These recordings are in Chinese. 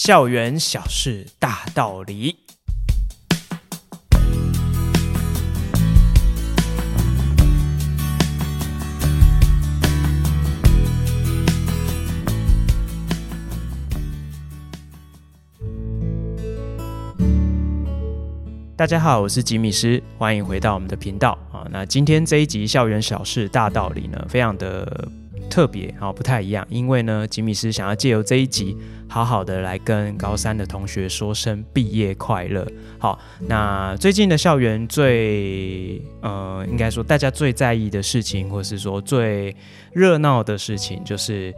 校园小事大道理。大家好，我是吉米斯，欢迎回到我们的频道啊。那今天这一集校园小事大道理呢，非常的特别啊，不太一样，因为呢，吉米斯想要借由这一集，好好的来跟高三的同学说声毕业快乐。好，那最近的校园最呃，应该说大家最在意的事情，或是说最热闹的事情，就是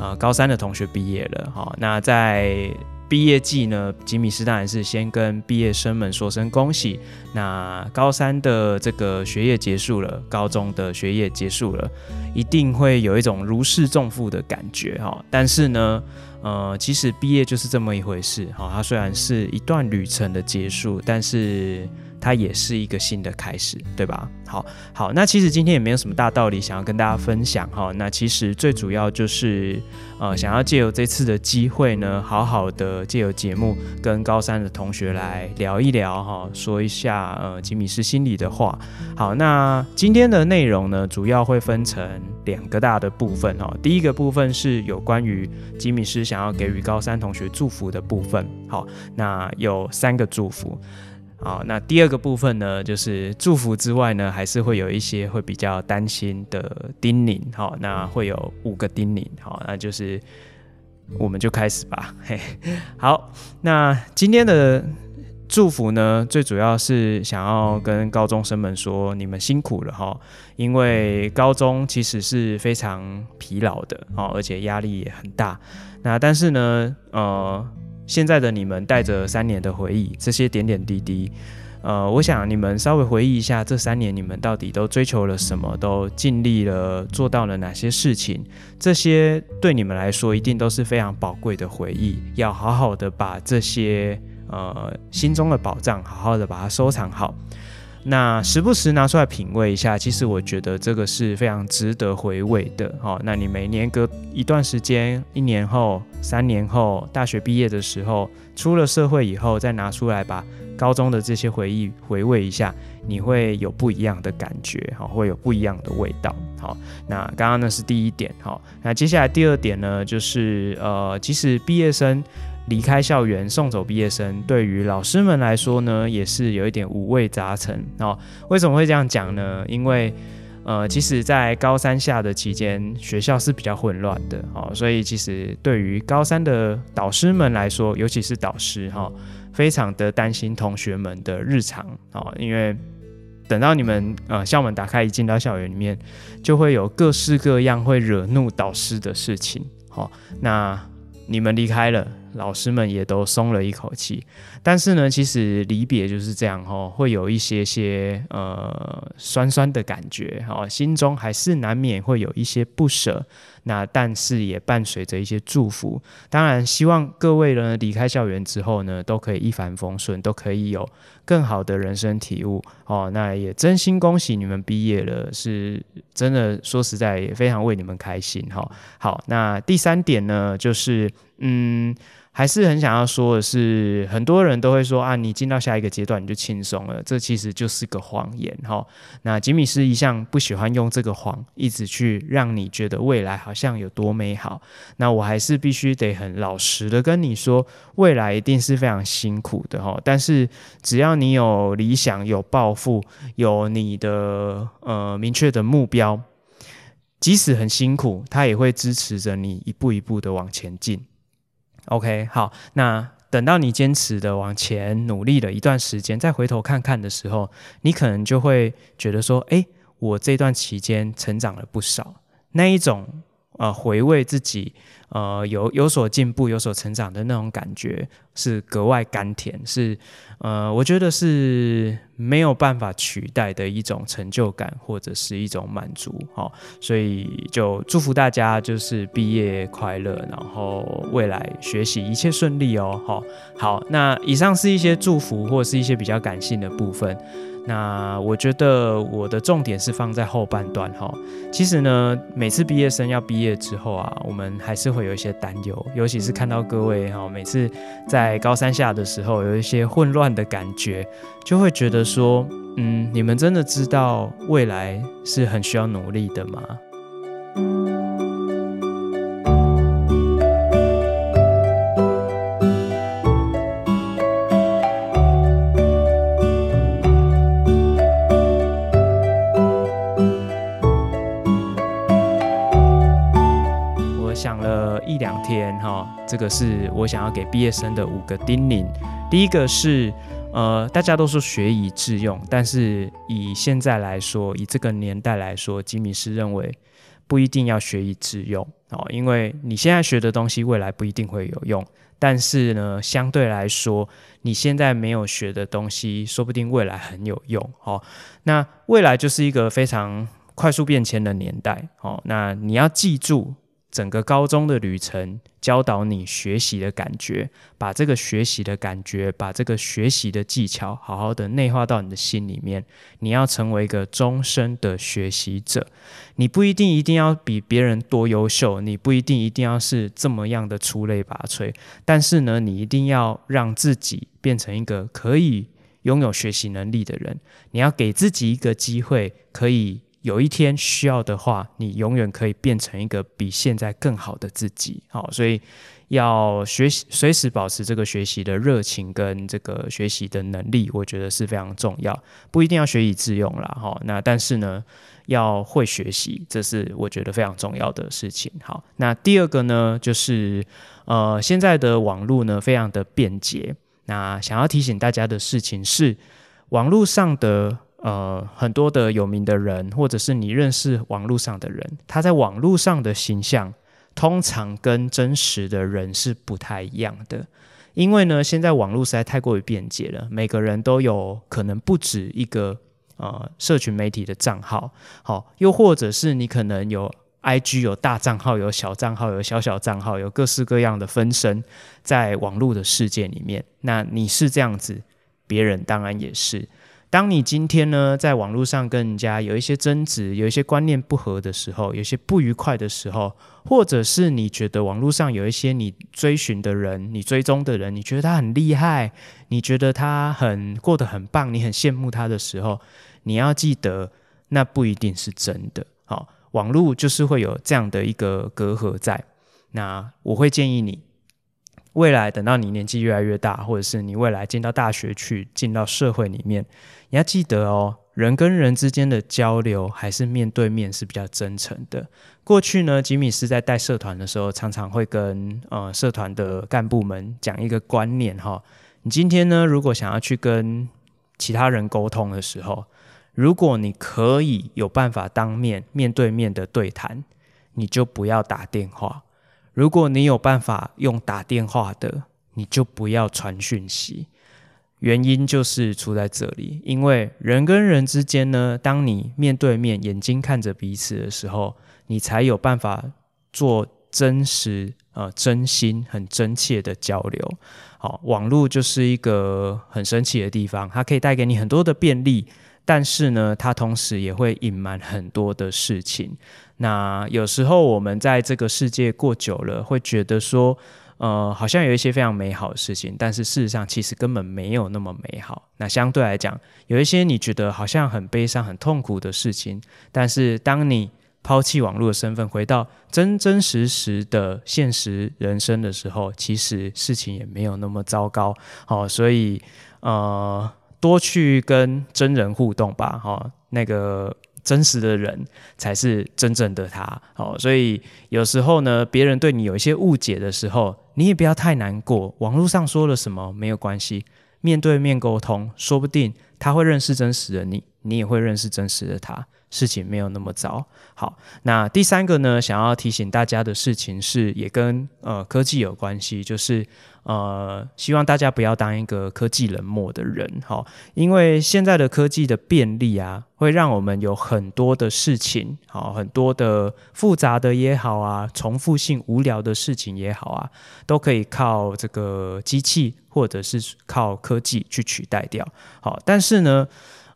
呃，高三的同学毕业了。好，那在毕业季呢，吉米斯当然是先跟毕业生们说声恭喜。那高三的这个学业结束了，高中的学业结束了，一定会有一种如释重负的感觉哈。但是呢，呃，其实毕业就是这么一回事哈。它虽然是一段旅程的结束，但是。它也是一个新的开始，对吧？好，好，那其实今天也没有什么大道理想要跟大家分享哈。那其实最主要就是，呃，想要借由这次的机会呢，好好的借由节目跟高三的同学来聊一聊哈，说一下呃吉米斯心里的话。好，那今天的内容呢，主要会分成两个大的部分哈。第一个部分是有关于吉米斯想要给予高三同学祝福的部分。好，那有三个祝福。好，那第二个部分呢，就是祝福之外呢，还是会有一些会比较担心的叮咛。好，那会有五个叮咛。好，那就是我们就开始吧。嘿，好，那今天的祝福呢，最主要是想要跟高中生们说，你们辛苦了哈，因为高中其实是非常疲劳的，哦，而且压力也很大。那但是呢，呃。现在的你们带着三年的回忆，这些点点滴滴，呃，我想你们稍微回忆一下，这三年你们到底都追求了什么，都尽力了，做到了哪些事情？这些对你们来说一定都是非常宝贵的回忆，要好好的把这些呃心中的宝藏，好好的把它收藏好。那时不时拿出来品味一下，其实我觉得这个是非常值得回味的。好，那你每年隔一段时间，一年后、三年后，大学毕业的时候，出了社会以后，再拿出来把高中的这些回忆回味一下，你会有不一样的感觉，好，会有不一样的味道。好，那刚刚那是第一点。好，那接下来第二点呢，就是呃，即使毕业生。离开校园送走毕业生，对于老师们来说呢，也是有一点五味杂陈哦。为什么会这样讲呢？因为呃，其实，在高三下的期间，学校是比较混乱的哦，所以其实对于高三的导师们来说，尤其是导师哈、哦，非常的担心同学们的日常哦，因为等到你们呃校门打开，一进到校园里面，就会有各式各样会惹怒导师的事情。好、哦，那你们离开了。老师们也都松了一口气，但是呢，其实离别就是这样齁，会有一些些呃酸酸的感觉，齁，心中还是难免会有一些不舍。那但是也伴随着一些祝福，当然希望各位呢离开校园之后呢，都可以一帆风顺，都可以有更好的人生体悟哦。那也真心恭喜你们毕业了，是真的说实在也非常为你们开心哈。好，那第三点呢，就是嗯。还是很想要说的是，很多人都会说啊，你进到下一个阶段你就轻松了，这其实就是个谎言哈。那吉米师一向不喜欢用这个谎，一直去让你觉得未来好像有多美好。那我还是必须得很老实的跟你说，未来一定是非常辛苦的哈。但是只要你有理想、有抱负、有你的呃明确的目标，即使很辛苦，他也会支持着你一步一步的往前进。OK，好，那等到你坚持的往前努力了一段时间，再回头看看的时候，你可能就会觉得说，诶，我这段期间成长了不少，那一种。呃，回味自己，呃，有有所进步、有所成长的那种感觉，是格外甘甜，是呃，我觉得是没有办法取代的一种成就感，或者是一种满足。好，所以就祝福大家，就是毕业快乐，然后未来学习一切顺利哦。好，好，那以上是一些祝福，或是一些比较感性的部分。那我觉得我的重点是放在后半段哈。其实呢，每次毕业生要毕业之后啊，我们还是会会有一些担忧，尤其是看到各位哈，每次在高三下的时候有一些混乱的感觉，就会觉得说，嗯，你们真的知道未来是很需要努力的吗？天哈这个是我想要给毕业生的五个叮咛。第一个是，呃，大家都说学以致用，但是以现在来说，以这个年代来说，吉米师认为不一定要学以致用哦，因为你现在学的东西，未来不一定会有用。但是呢，相对来说，你现在没有学的东西，说不定未来很有用哦。那未来就是一个非常快速变迁的年代哦。那你要记住。整个高中的旅程，教导你学习的感觉，把这个学习的感觉，把这个学习的技巧，好好的内化到你的心里面。你要成为一个终身的学习者，你不一定一定要比别人多优秀，你不一定一定要是这么样的出类拔萃，但是呢，你一定要让自己变成一个可以拥有学习能力的人。你要给自己一个机会，可以。有一天需要的话，你永远可以变成一个比现在更好的自己。好，所以要学习，随时保持这个学习的热情跟这个学习的能力，我觉得是非常重要。不一定要学以致用啦，哈。那但是呢，要会学习，这是我觉得非常重要的事情。好，那第二个呢，就是呃，现在的网络呢，非常的便捷。那想要提醒大家的事情是，网络上的。呃，很多的有名的人，或者是你认识网络上的人，他在网络上的形象，通常跟真实的人是不太一样的。因为呢，现在网络实在太过于便捷了，每个人都有可能不止一个呃社群媒体的账号，好，又或者是你可能有 IG 有大账号，有小账号，有小小账号，有各式各样的分身在网络的世界里面。那你是这样子，别人当然也是。当你今天呢，在网络上跟人家有一些争执，有一些观念不合的时候，有些不愉快的时候，或者是你觉得网络上有一些你追寻的人，你追踪的人，你觉得他很厉害，你觉得他很过得很棒，你很羡慕他的时候，你要记得，那不一定是真的。好，网络就是会有这样的一个隔阂在。那我会建议你。未来等到你年纪越来越大，或者是你未来进到大学去，进到社会里面，你要记得哦，人跟人之间的交流还是面对面是比较真诚的。过去呢，吉米斯在带社团的时候，常常会跟呃社团的干部们讲一个观念哈，你今天呢，如果想要去跟其他人沟通的时候，如果你可以有办法当面面对面的对谈，你就不要打电话。如果你有办法用打电话的，你就不要传讯息。原因就是出在这里，因为人跟人之间呢，当你面对面、眼睛看着彼此的时候，你才有办法做真实、呃真心、很真切的交流。好，网络就是一个很神奇的地方，它可以带给你很多的便利。但是呢，它同时也会隐瞒很多的事情。那有时候我们在这个世界过久了，会觉得说，呃，好像有一些非常美好的事情，但是事实上其实根本没有那么美好。那相对来讲，有一些你觉得好像很悲伤、很痛苦的事情，但是当你抛弃网络的身份，回到真真实实的现实人生的时候，其实事情也没有那么糟糕。好，所以呃。多去跟真人互动吧，哈，那个真实的人才是真正的他，哦，所以有时候呢，别人对你有一些误解的时候，你也不要太难过。网络上说了什么没有关系，面对面沟通，说不定他会认识真实的你，你也会认识真实的他。事情没有那么糟。好，那第三个呢，想要提醒大家的事情是，也跟呃科技有关系，就是呃，希望大家不要当一个科技冷漠的人。好，因为现在的科技的便利啊，会让我们有很多的事情，好，很多的复杂的也好啊，重复性无聊的事情也好啊，都可以靠这个机器或者是靠科技去取代掉。好，但是呢，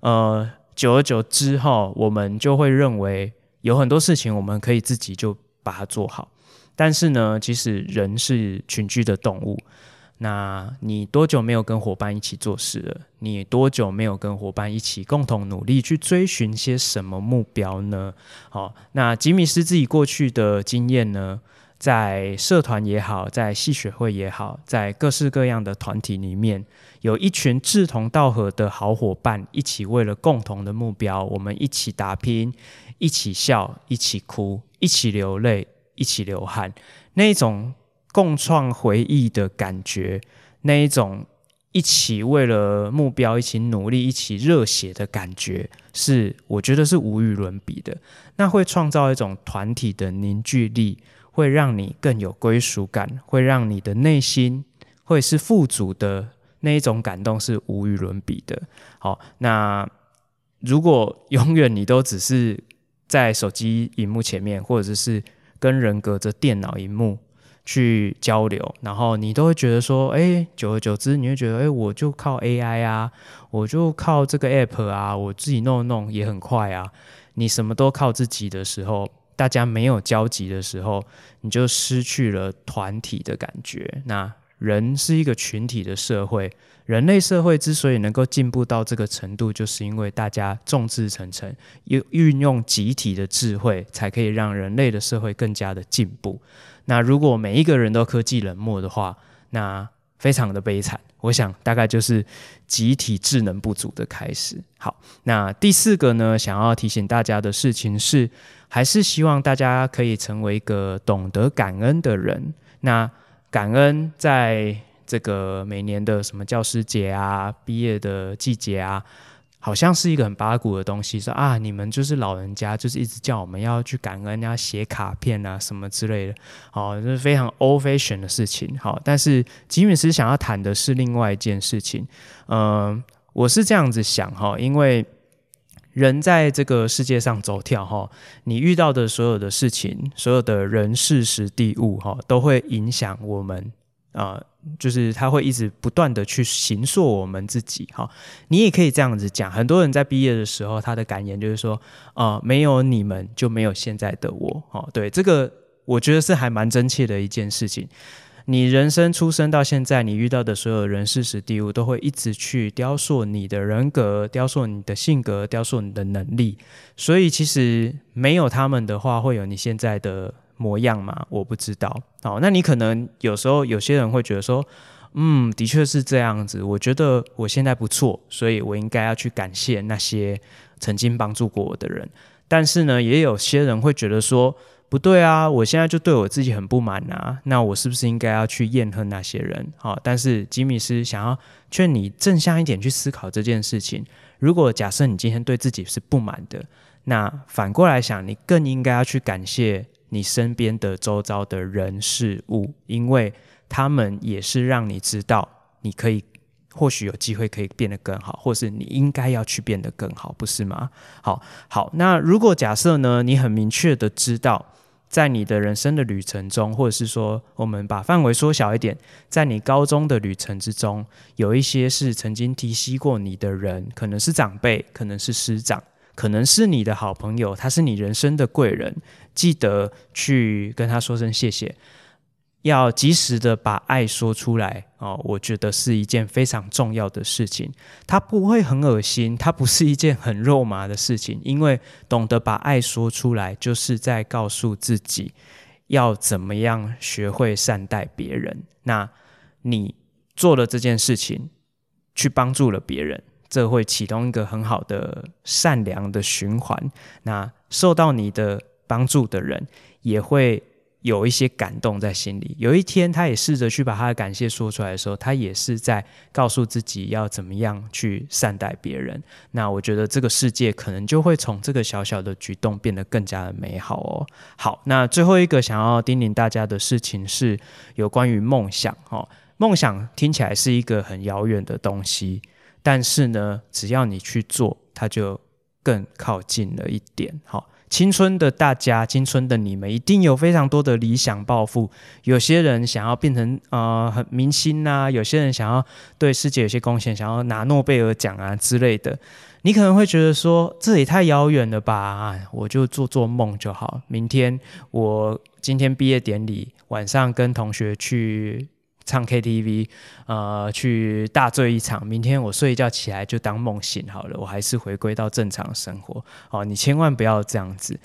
呃。久而久之，哈，我们就会认为有很多事情我们可以自己就把它做好。但是呢，其实人是群居的动物。那你多久没有跟伙伴一起做事了？你多久没有跟伙伴一起共同努力去追寻些什么目标呢？好，那吉米斯自己过去的经验呢，在社团也好，在戏学会也好，在各式各样的团体里面，有一群志同道合的好伙伴，一起为了共同的目标，我们一起打拼，一起笑，一起哭，一起流泪，一起流汗，那种。共创回忆的感觉，那一种一起为了目标一起努力、一起热血的感觉，是我觉得是无与伦比的。那会创造一种团体的凝聚力，会让你更有归属感，会让你的内心会是富足的那一种感动，是无与伦比的。好，那如果永远你都只是在手机荧幕前面，或者是跟人隔着电脑荧幕。去交流，然后你都会觉得说，哎，久而久之，你会觉得，哎，我就靠 AI 啊，我就靠这个 App 啊，我自己弄弄也很快啊。你什么都靠自己的时候，大家没有交集的时候，你就失去了团体的感觉。那人是一个群体的社会，人类社会之所以能够进步到这个程度，就是因为大家众志成城，运运用集体的智慧，才可以让人类的社会更加的进步。那如果每一个人都科技冷漠的话，那非常的悲惨。我想大概就是集体智能不足的开始。好，那第四个呢，想要提醒大家的事情是，还是希望大家可以成为一个懂得感恩的人。那感恩在这个每年的什么教师节啊、毕业的季节啊。好像是一个很八股的东西，说啊，你们就是老人家，就是一直叫我们要去感恩，要写卡片啊什么之类的，好，这是非常 old fashion 的事情。好，但是吉米斯想要谈的是另外一件事情。嗯、我是这样子想哈，因为人在这个世界上走跳哈，你遇到的所有的事情，所有的人事时地物哈，都会影响我们。呃就是他会一直不断的去形塑我们自己，哈，你也可以这样子讲。很多人在毕业的时候，他的感言就是说，啊、没有你们就没有现在的我，哈，对，这个我觉得是还蛮真切的一件事情。你人生出生到现在，你遇到的所有人事时地物，都会一直去雕塑你的人格，雕塑你的性格，雕塑你的能力。所以其实没有他们的话，会有你现在的。模样嘛，我不知道。好，那你可能有时候有些人会觉得说，嗯，的确是这样子。我觉得我现在不错，所以我应该要去感谢那些曾经帮助过我的人。但是呢，也有些人会觉得说，不对啊，我现在就对我自己很不满啊。那我是不是应该要去怨恨那些人？好，但是吉米斯想要劝你正向一点去思考这件事情。如果假设你今天对自己是不满的，那反过来想，你更应该要去感谢。你身边的周遭的人事物，因为他们也是让你知道，你可以或许有机会可以变得更好，或是你应该要去变得更好，不是吗？好，好，那如果假设呢，你很明确的知道，在你的人生的旅程中，或者是说，我们把范围缩小一点，在你高中的旅程之中，有一些是曾经提携过你的人，可能是长辈，可能是师长。可能是你的好朋友，他是你人生的贵人，记得去跟他说声谢谢，要及时的把爱说出来哦。我觉得是一件非常重要的事情，它不会很恶心，它不是一件很肉麻的事情，因为懂得把爱说出来，就是在告诉自己要怎么样学会善待别人。那你做了这件事情，去帮助了别人。这会启动一个很好的善良的循环。那受到你的帮助的人，也会有一些感动在心里。有一天，他也试着去把他的感谢说出来的时候，他也是在告诉自己要怎么样去善待别人。那我觉得这个世界可能就会从这个小小的举动变得更加的美好哦。好，那最后一个想要叮咛大家的事情是有关于梦想哦。梦想听起来是一个很遥远的东西。但是呢，只要你去做，它就更靠近了一点。好，青春的大家，青春的你们，一定有非常多的理想抱负。有些人想要变成呃很明星啊，有些人想要对世界有些贡献，想要拿诺贝尔奖啊之类的。你可能会觉得说，这也太遥远了吧？我就做做梦就好。明天我今天毕业典礼晚上跟同学去。唱 KTV，呃，去大醉一场。明天我睡一觉起来就当梦醒好了，我还是回归到正常生活。哦，你千万不要这样子。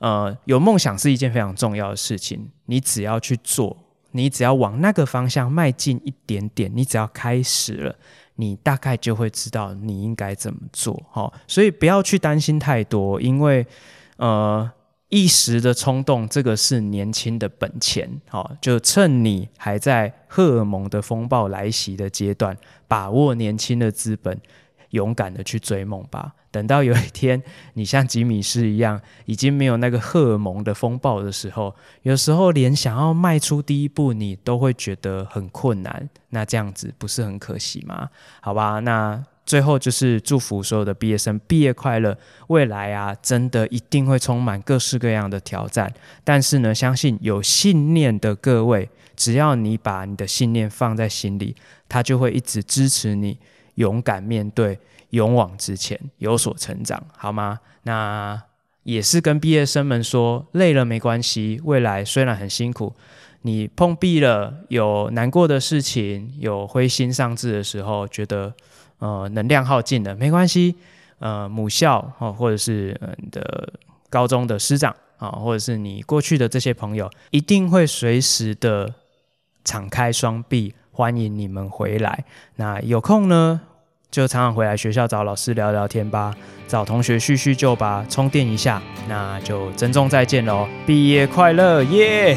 呃，有梦想是一件非常重要的事情，你只要去做，你只要往那个方向迈进一点点，你只要开始了，你大概就会知道你应该怎么做。哦，所以不要去担心太多，因为呃。一时的冲动，这个是年轻的本钱。好，就趁你还在荷尔蒙的风暴来袭的阶段，把握年轻的资本，勇敢的去追梦吧。等到有一天你像吉米斯一样，已经没有那个荷尔蒙的风暴的时候，有时候连想要迈出第一步，你都会觉得很困难。那这样子不是很可惜吗？好吧，那。最后就是祝福所有的毕业生毕业快乐，未来啊，真的一定会充满各式各样的挑战。但是呢，相信有信念的各位，只要你把你的信念放在心里，他就会一直支持你，勇敢面对，勇往直前，有所成长，好吗？那也是跟毕业生们说，累了没关系，未来虽然很辛苦，你碰壁了，有难过的事情，有灰心丧志的时候，觉得。呃，能量耗尽了没关系，呃，母校啊，或者是你的高中的师长啊，或者是你过去的这些朋友，一定会随时的敞开双臂欢迎你们回来。那有空呢，就常常回来学校找老师聊聊天吧，找同学叙叙旧吧，充电一下。那就珍重再见喽，毕业快乐，耶、